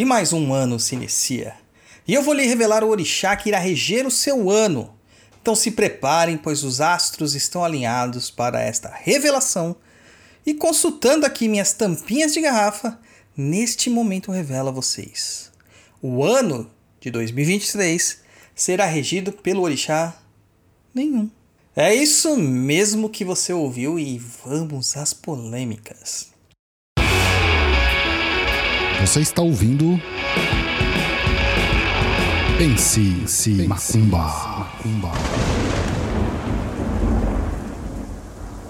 E mais um ano se inicia. E eu vou lhe revelar o orixá que irá reger o seu ano. Então se preparem, pois os astros estão alinhados para esta revelação. E consultando aqui minhas tampinhas de garrafa, neste momento eu revelo a vocês. O ano de 2023 será regido pelo orixá nenhum. É isso mesmo que você ouviu e vamos às polêmicas. Você está ouvindo. Pense, Pense Macumba. Macumba.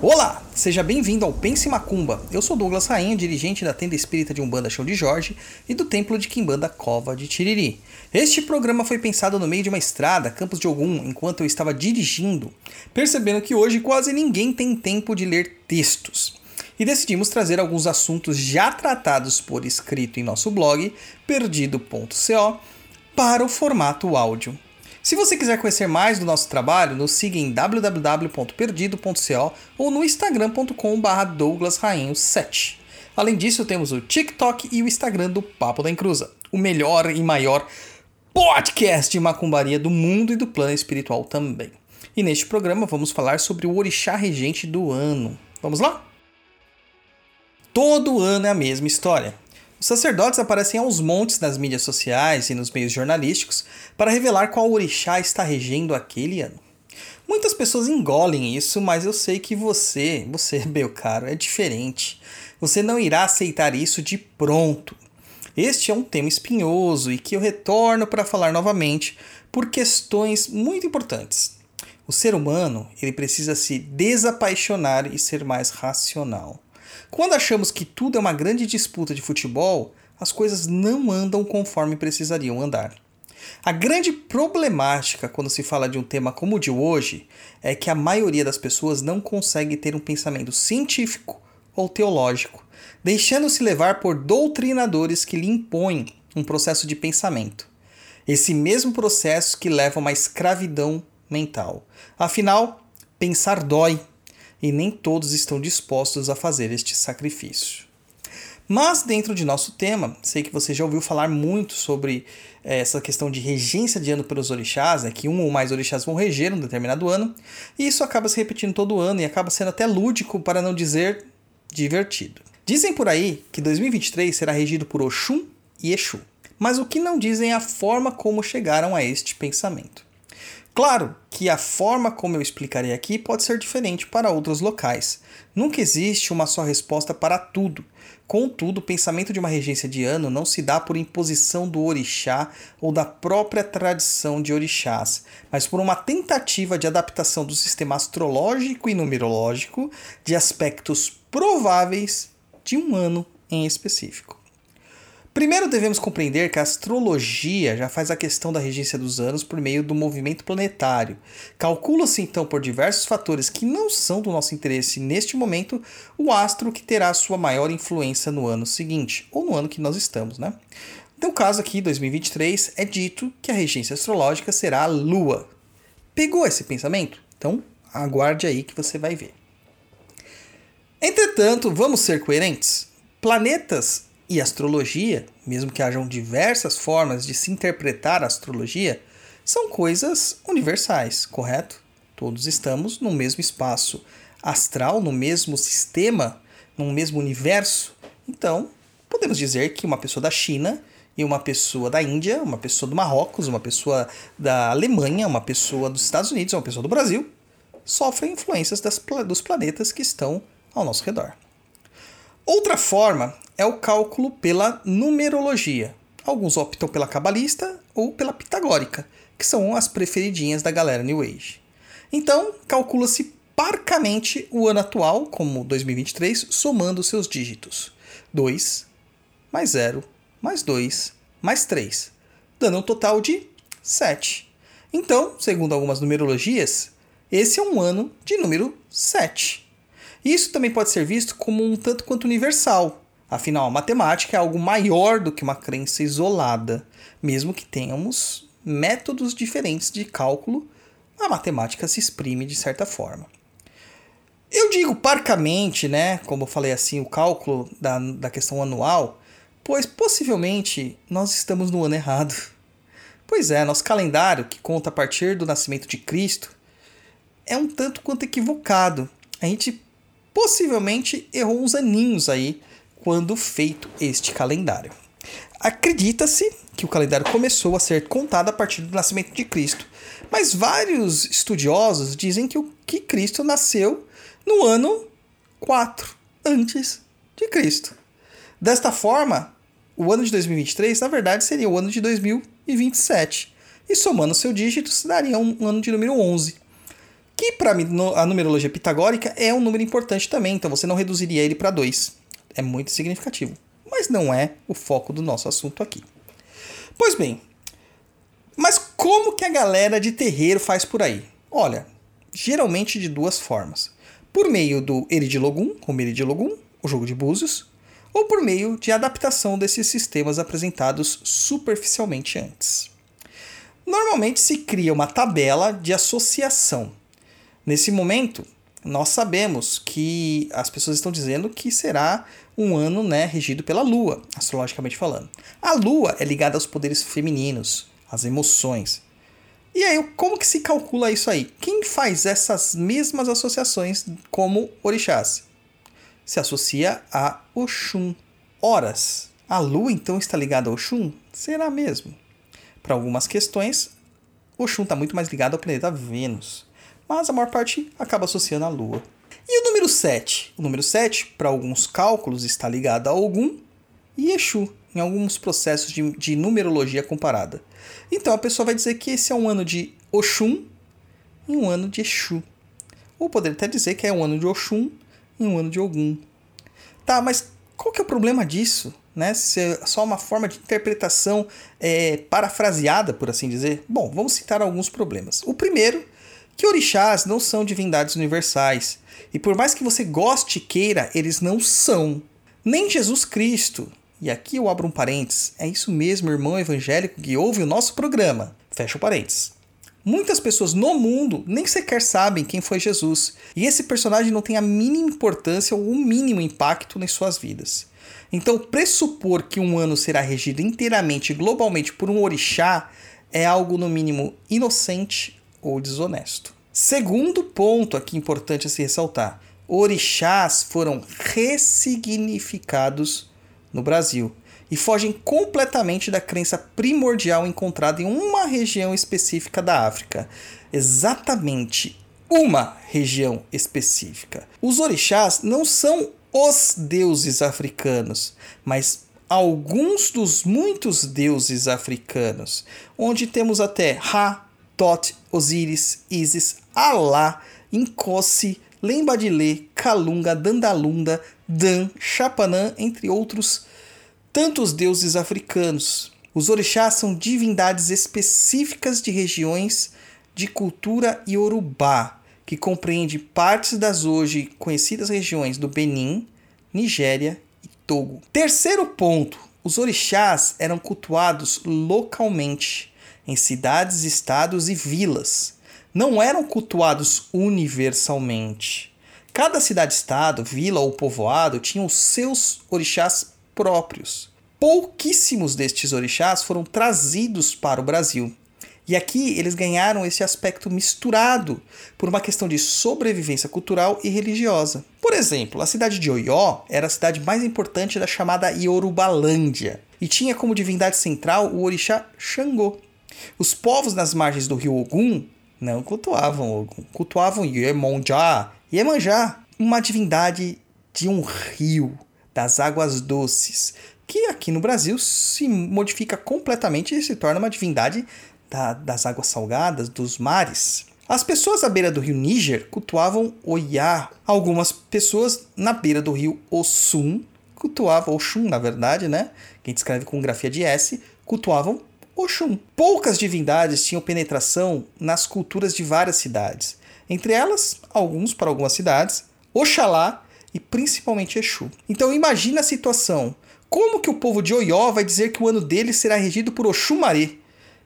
Olá, seja bem-vindo ao Pense Macumba. Eu sou Douglas Rainha, dirigente da tenda espírita de Umbanda Chão de Jorge e do templo de Quimbanda Cova de Tiriri. Este programa foi pensado no meio de uma estrada, Campos de Ogum, enquanto eu estava dirigindo, percebendo que hoje quase ninguém tem tempo de ler textos e decidimos trazer alguns assuntos já tratados por escrito em nosso blog, perdido.co, para o formato áudio. Se você quiser conhecer mais do nosso trabalho, nos siga em www.perdido.co ou no instagram.com.br douglasrainho7. Além disso, temos o TikTok e o Instagram do Papo da Encruza, o melhor e maior podcast de macumbaria do mundo e do plano espiritual também. E neste programa vamos falar sobre o orixá regente do ano. Vamos lá? Todo ano é a mesma história. Os sacerdotes aparecem aos montes nas mídias sociais e nos meios jornalísticos para revelar qual orixá está regendo aquele ano. Muitas pessoas engolem isso, mas eu sei que você, você, meu caro, é diferente. Você não irá aceitar isso de pronto. Este é um tema espinhoso e que eu retorno para falar novamente por questões muito importantes. O ser humano, ele precisa se desapaixonar e ser mais racional. Quando achamos que tudo é uma grande disputa de futebol, as coisas não andam conforme precisariam andar. A grande problemática quando se fala de um tema como o de hoje é que a maioria das pessoas não consegue ter um pensamento científico ou teológico, deixando-se levar por doutrinadores que lhe impõem um processo de pensamento. Esse mesmo processo que leva a uma escravidão mental. Afinal, pensar dói, e nem todos estão dispostos a fazer este sacrifício. Mas dentro de nosso tema, sei que você já ouviu falar muito sobre é, essa questão de regência de ano pelos orixás, né, que um ou mais orixás vão reger um determinado ano, e isso acaba se repetindo todo ano e acaba sendo até lúdico, para não dizer divertido. Dizem por aí que 2023 será regido por Oxum e Exu, mas o que não dizem é a forma como chegaram a este pensamento. Claro que a forma como eu explicarei aqui pode ser diferente para outros locais. Nunca existe uma só resposta para tudo. Contudo, o pensamento de uma regência de ano não se dá por imposição do orixá ou da própria tradição de orixás, mas por uma tentativa de adaptação do sistema astrológico e numerológico de aspectos prováveis de um ano em específico. Primeiro devemos compreender que a astrologia já faz a questão da regência dos anos por meio do movimento planetário. Calcula-se então por diversos fatores que não são do nosso interesse neste momento o astro que terá sua maior influência no ano seguinte, ou no ano que nós estamos, né? No caso aqui, 2023, é dito que a regência astrológica será a Lua. Pegou esse pensamento? Então aguarde aí que você vai ver. Entretanto, vamos ser coerentes. Planetas e astrologia, mesmo que hajam diversas formas de se interpretar a astrologia, são coisas universais, correto? Todos estamos no mesmo espaço astral, no mesmo sistema, no mesmo universo. Então, podemos dizer que uma pessoa da China e uma pessoa da Índia, uma pessoa do Marrocos, uma pessoa da Alemanha, uma pessoa dos Estados Unidos, uma pessoa do Brasil, sofrem influências das, dos planetas que estão ao nosso redor. Outra forma é o cálculo pela numerologia. Alguns optam pela cabalista ou pela pitagórica, que são as preferidinhas da galera New Age. Então, calcula-se parcamente o ano atual, como 2023, somando seus dígitos. 2 mais 0 mais 2 mais 3, dando um total de 7. Então, segundo algumas numerologias, esse é um ano de número 7. Isso também pode ser visto como um tanto quanto universal. Afinal, a matemática é algo maior do que uma crença isolada. Mesmo que tenhamos métodos diferentes de cálculo, a matemática se exprime de certa forma. Eu digo parcamente, né, como eu falei assim, o cálculo da, da questão anual, pois possivelmente nós estamos no ano errado. Pois é, nosso calendário, que conta a partir do nascimento de Cristo, é um tanto quanto equivocado. A gente possivelmente errou uns aninhos aí quando feito este calendário. Acredita-se que o calendário começou a ser contado a partir do nascimento de Cristo, mas vários estudiosos dizem que, o, que Cristo nasceu no ano 4 antes de Cristo. Desta forma, o ano de 2023, na verdade, seria o ano de 2027. E somando seu dígito, se daria um ano de número 11. Que para a numerologia pitagórica é um número importante também, então você não reduziria ele para 2. É muito significativo. Mas não é o foco do nosso assunto aqui. Pois bem, mas como que a galera de terreiro faz por aí? Olha, geralmente de duas formas. Por meio do Eridilogum, ou Meridilogum, o jogo de búzios, ou por meio de adaptação desses sistemas apresentados superficialmente antes. Normalmente se cria uma tabela de associação. Nesse momento, nós sabemos que as pessoas estão dizendo que será um ano né, regido pela Lua, astrologicamente falando. A Lua é ligada aos poderes femininos, às emoções. E aí, como que se calcula isso aí? Quem faz essas mesmas associações como orixás? se associa a Oxum. Horas. A Lua então está ligada a Oxum? Será mesmo? Para algumas questões, Oxum está muito mais ligado ao planeta Vênus, mas a maior parte acaba associando a Lua. E o número 7? O número 7, para alguns cálculos, está ligado a Ogum e Exu, em alguns processos de, de numerologia comparada. Então a pessoa vai dizer que esse é um ano de Oxum e um ano de Exu. Ou poderia até dizer que é um ano de Oxum em um ano de Ogum. Tá, mas qual que é o problema disso? Né? Se é só uma forma de interpretação é, parafraseada, por assim dizer? Bom, vamos citar alguns problemas. O primeiro, que orixás não são divindades universais. E por mais que você goste e queira, eles não são. Nem Jesus Cristo. E aqui eu abro um parênteses. É isso mesmo, irmão evangélico que ouve o nosso programa. Fecha o parênteses. Muitas pessoas no mundo nem sequer sabem quem foi Jesus, e esse personagem não tem a mínima importância ou o mínimo impacto nas suas vidas. Então, pressupor que um ano será regido inteiramente e globalmente por um orixá é algo, no mínimo, inocente ou desonesto. Segundo ponto aqui importante a se ressaltar: orixás foram ressignificados no Brasil e fogem completamente da crença primordial encontrada em uma região específica da África. Exatamente uma região específica. Os orixás não são os deuses africanos, mas alguns dos muitos deuses africanos, onde temos até Ra, Tot, Osíris, Isis, Alá, Nkosi, Lembadilê, Kalunga, Dandalunda, Dan, Chapanã, entre outros tantos deuses africanos. Os orixás são divindades específicas de regiões de cultura iorubá, que compreende partes das hoje conhecidas regiões do Benin, Nigéria e Togo. Terceiro ponto: os orixás eram cultuados localmente, em cidades, estados e vilas. Não eram cultuados universalmente. Cada cidade-estado, vila ou povoado tinha os seus orixás próprios. Pouquíssimos destes orixás foram trazidos para o Brasil. E aqui eles ganharam esse aspecto misturado por uma questão de sobrevivência cultural e religiosa. Por exemplo, a cidade de Oió era a cidade mais importante da chamada Yorubalândia e tinha como divindade central o orixá Xangô. Os povos nas margens do rio Ogum não cultuavam Ogum, cultuavam Iemonjá, Iemanjá, uma divindade de um rio das águas doces, que aqui no Brasil se modifica completamente e se torna uma divindade da, das águas salgadas, dos mares. As pessoas à beira do rio Níger cultuavam Oiá. Algumas pessoas na beira do rio Osun cultuavam Oxum, na verdade, né? Quem escreve com grafia de S, cultuavam Oxum. Poucas divindades tinham penetração nas culturas de várias cidades. Entre elas, alguns para algumas cidades, Oxalá e principalmente Exu. Então imagina a situação. Como que o povo de Oió vai dizer que o ano dele será regido por Oxumaré,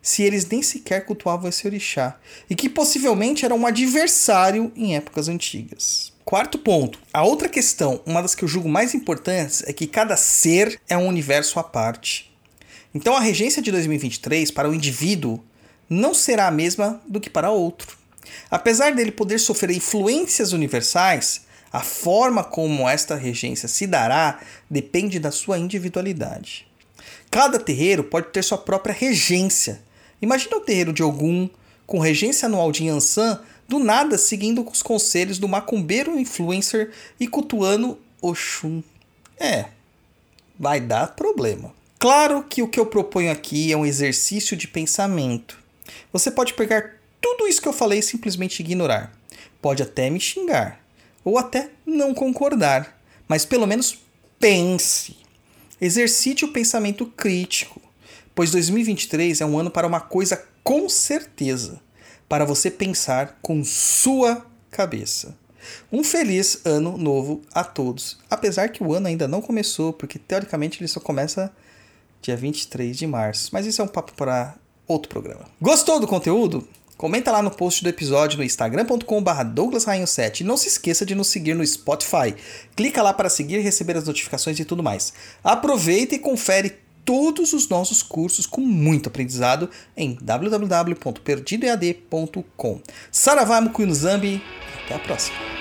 se eles nem sequer cultuavam esse orixá, e que possivelmente era um adversário em épocas antigas? Quarto ponto. A outra questão, uma das que eu julgo mais importantes, é que cada ser é um universo à parte. Então a regência de 2023 para o indivíduo não será a mesma do que para outro. Apesar dele poder sofrer influências universais, a forma como esta regência se dará depende da sua individualidade. Cada terreiro pode ter sua própria regência. Imagina o terreiro de Ogum, com regência anual de Yansan, do nada seguindo os conselhos do macumbeiro influencer e cultuando Oxum. É, vai dar problema. Claro que o que eu proponho aqui é um exercício de pensamento. Você pode pegar tudo isso que eu falei e simplesmente ignorar. Pode até me xingar, ou até não concordar, mas pelo menos pense. Exercite o pensamento crítico, pois 2023 é um ano para uma coisa com certeza, para você pensar com sua cabeça. Um feliz ano novo a todos, apesar que o ano ainda não começou, porque teoricamente ele só começa dia 23 de março, mas isso é um papo para outro programa. Gostou do conteúdo? Comenta lá no post do episódio no instagram.com.br douglasrainho7 e não se esqueça de nos seguir no Spotify. Clica lá para seguir, receber as notificações e tudo mais. Aproveita e confere todos os nossos cursos com muito aprendizado em www.perdidoead.com. Saravá Mukunzambi, até a próxima.